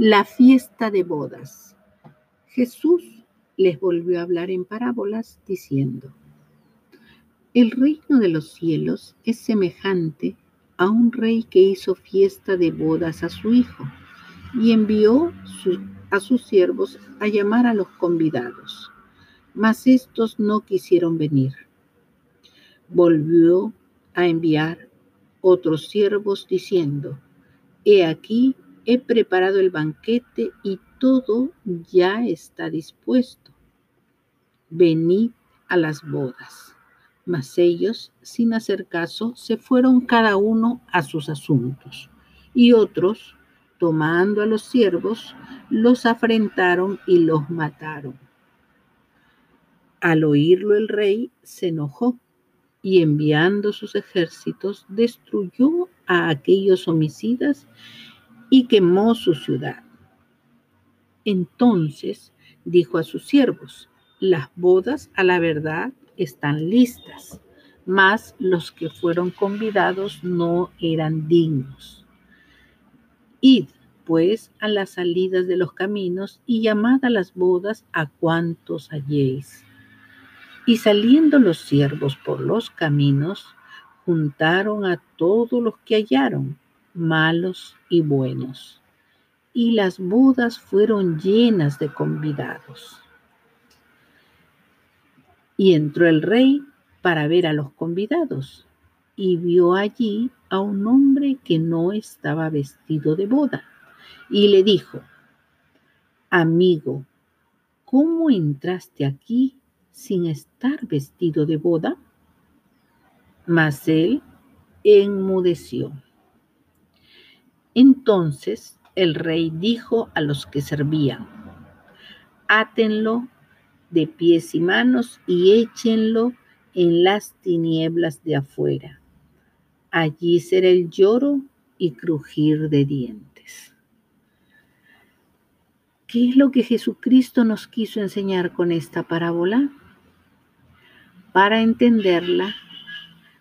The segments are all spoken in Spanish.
La fiesta de bodas. Jesús les volvió a hablar en parábolas diciendo, El reino de los cielos es semejante a un rey que hizo fiesta de bodas a su hijo y envió a sus siervos a llamar a los convidados, mas estos no quisieron venir. Volvió a enviar otros siervos diciendo, He aquí he preparado el banquete y todo ya está dispuesto. Venid a las bodas. Mas ellos, sin hacer caso, se fueron cada uno a sus asuntos. Y otros, tomando a los siervos, los afrentaron y los mataron. Al oírlo el rey se enojó y enviando sus ejércitos destruyó a aquellos homicidas y quemó su ciudad. Entonces dijo a sus siervos, las bodas a la verdad están listas, mas los que fueron convidados no eran dignos. Id, pues, a las salidas de los caminos y llamad a las bodas a cuantos halléis. Y saliendo los siervos por los caminos, juntaron a todos los que hallaron malos y buenos. Y las bodas fueron llenas de convidados. Y entró el rey para ver a los convidados y vio allí a un hombre que no estaba vestido de boda. Y le dijo, amigo, ¿cómo entraste aquí sin estar vestido de boda? Mas él enmudeció. Entonces el rey dijo a los que servían, átenlo de pies y manos y échenlo en las tinieblas de afuera. Allí será el lloro y crujir de dientes. ¿Qué es lo que Jesucristo nos quiso enseñar con esta parábola? Para entenderla,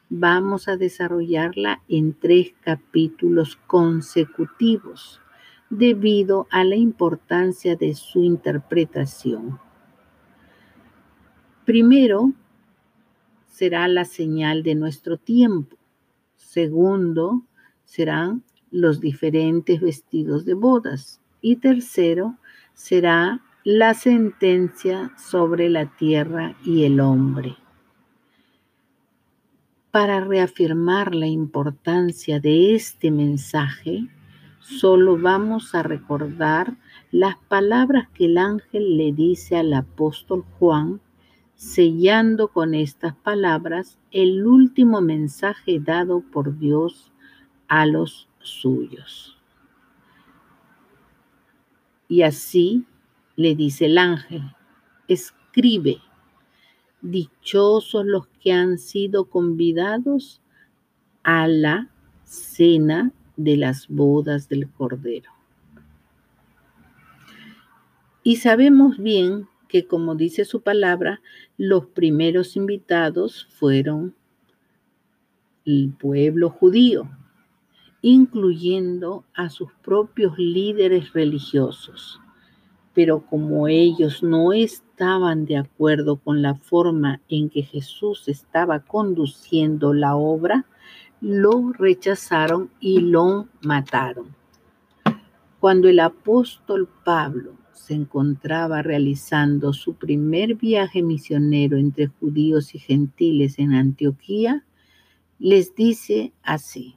vamos a desarrollarla en tres capítulos consecutivos debido a la importancia de su interpretación. Primero, será la señal de nuestro tiempo. Segundo, serán los diferentes vestidos de bodas. Y tercero, será la sentencia sobre la tierra y el hombre para reafirmar la importancia de este mensaje, solo vamos a recordar las palabras que el ángel le dice al apóstol Juan, sellando con estas palabras el último mensaje dado por Dios a los suyos. Y así le dice el ángel, escribe Dichosos los que han sido convidados a la cena de las bodas del Cordero. Y sabemos bien que, como dice su palabra, los primeros invitados fueron el pueblo judío, incluyendo a sus propios líderes religiosos pero como ellos no estaban de acuerdo con la forma en que Jesús estaba conduciendo la obra, lo rechazaron y lo mataron. Cuando el apóstol Pablo se encontraba realizando su primer viaje misionero entre judíos y gentiles en Antioquía, les dice así,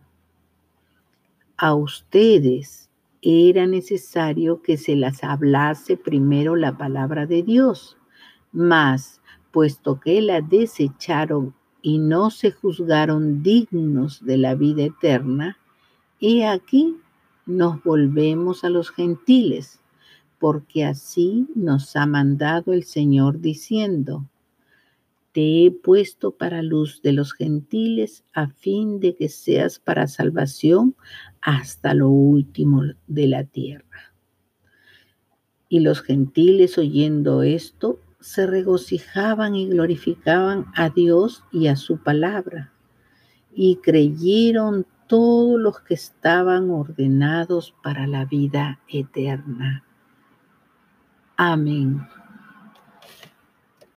a ustedes era necesario que se las hablase primero la palabra de Dios. Mas, puesto que la desecharon y no se juzgaron dignos de la vida eterna, he aquí nos volvemos a los gentiles, porque así nos ha mandado el Señor diciendo, te he puesto para luz de los gentiles a fin de que seas para salvación hasta lo último de la tierra. Y los gentiles oyendo esto se regocijaban y glorificaban a Dios y a su palabra. Y creyeron todos los que estaban ordenados para la vida eterna. Amén.